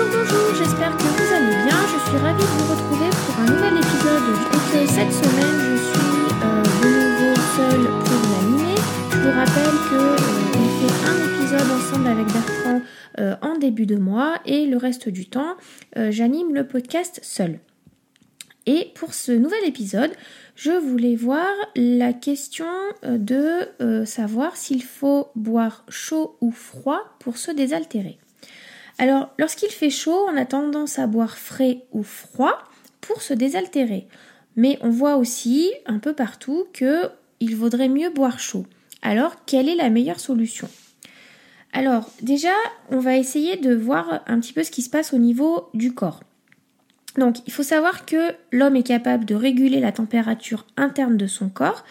Bonjour, bonjour, j'espère que vous allez bien. Je suis ravie de vous retrouver pour un nouvel épisode. Donc cette semaine, je suis euh, de nouveau seule pour l'animer. Je vous rappelle que euh, fait un épisode ensemble avec Bertrand euh, en début de mois et le reste du temps, j'anime le podcast seul. Et pour ce nouvel épisode, je voulais voir la question de savoir s'il faut boire chaud ou froid pour se désaltérer. Alors, lorsqu'il fait chaud, on a tendance à boire frais ou froid pour se désaltérer. Mais on voit aussi un peu partout que il vaudrait mieux boire chaud. Alors, quelle est la meilleure solution? Alors, déjà, on va essayer de voir un petit peu ce qui se passe au niveau du corps. Donc, il faut savoir que l'homme est capable de réguler la température interne de son corps.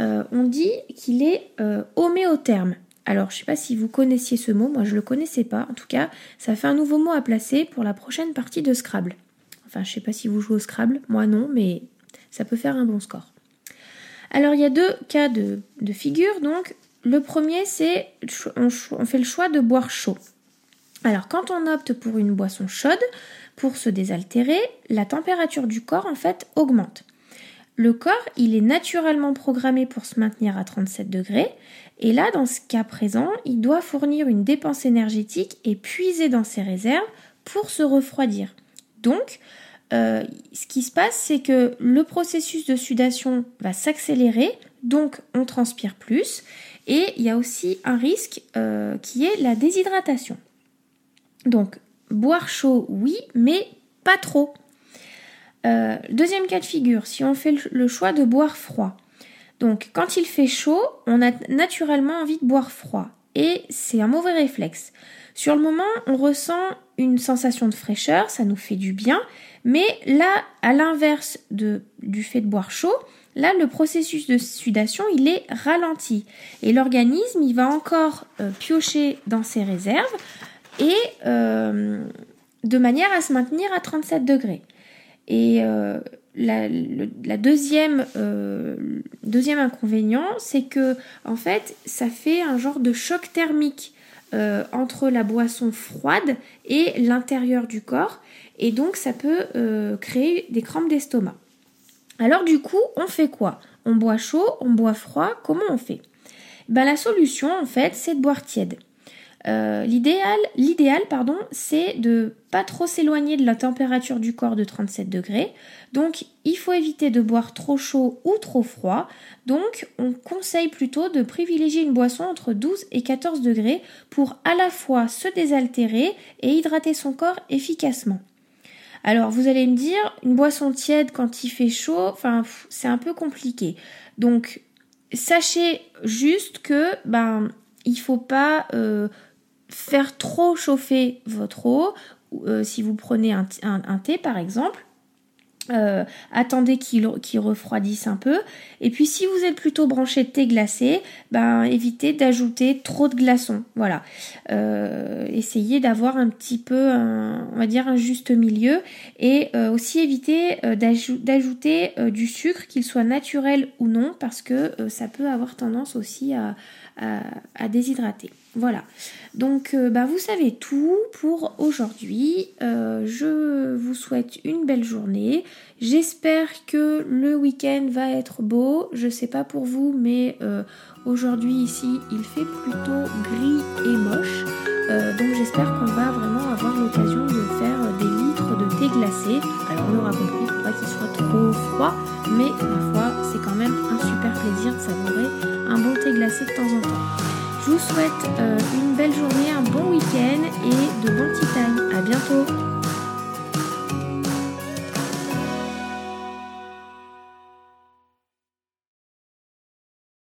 Euh, on dit qu'il est euh, homéotherme. Alors, je ne sais pas si vous connaissiez ce mot, moi je ne le connaissais pas. En tout cas, ça fait un nouveau mot à placer pour la prochaine partie de Scrabble. Enfin, je ne sais pas si vous jouez au Scrabble, moi non, mais ça peut faire un bon score. Alors, il y a deux cas de, figure. Donc, le premier, c'est on, on fait le choix de boire chaud. Alors, quand on opte pour une boisson chaude, pour se désaltérer, la température du corps, en fait, augmente. Le corps, il est naturellement programmé pour se maintenir à 37 degrés, et là, dans ce cas présent, il doit fournir une dépense énergétique et puiser dans ses réserves pour se refroidir. Donc, euh, ce qui se passe, c'est que le processus de sudation va s'accélérer, donc on transpire plus, et il y a aussi un risque euh, qui est la déshydratation. Donc, boire chaud, oui, mais pas trop. Euh, deuxième cas de figure, si on fait le choix de boire froid, donc quand il fait chaud, on a naturellement envie de boire froid et c'est un mauvais réflexe. Sur le moment, on ressent une sensation de fraîcheur, ça nous fait du bien, mais là, à l'inverse du fait de boire chaud, là, le processus de sudation, il est ralenti et l'organisme, il va encore euh, piocher dans ses réserves et euh, de manière à se maintenir à 37 degrés. Et euh, la, deuxième, euh, deuxième inconvénient, c'est que en fait, ça fait un genre de choc thermique euh, entre la boisson froide et l'intérieur du corps, et donc ça peut créer des crampes d'estomac. Alors du coup, on fait quoi? On boit chaud, on boit froid, comment on fait? Ben, La solution, en fait, c'est de boire tiède. Euh, l'idéal, l'idéal, pardon, c'est de pas trop s'éloigner de la température du corps de 37 degrés. Donc, il faut éviter de boire trop chaud ou trop froid. Donc, on conseille plutôt de privilégier une boisson entre 12 et 14 degrés pour à la fois se désaltérer et hydrater son corps efficacement. Alors, vous allez me dire, une boisson tiède quand il fait chaud, enfin, c'est un peu compliqué. Donc, sachez juste que, ben, il faut pas euh, faire trop chauffer votre eau, euh, si vous prenez un, thé par exemple, euh, attendez qu'il refroidisse un peu. Et puis si vous êtes plutôt branché thé glacé, ben évitez d'ajouter trop de glaçons. Voilà. Euh, essayez d'avoir un petit peu, on va dire un juste milieu, et aussi évitez d'ajouter du sucre, qu'il soit naturel ou non, parce que ça peut avoir tendance aussi à déshydrater. Voilà. Donc, euh, bah, vous savez tout pour aujourd'hui. Euh, je vous souhaite une belle journée. J'espère que le week-end va être beau. Je sais pas pour vous, mais euh, aujourd'hui ici, il fait plutôt gris et moche. donc, j'espère qu'on va vraiment avoir l'occasion de faire des litres de thé glacé. Alors, on aura compris, il pas qu'il soit trop froid, mais ma foi, c'est quand même un super plaisir de savourer un bon thé glacé de temps en temps. Je vous souhaite euh, une belle journée, un bon week-end et de bons tea time. À bientôt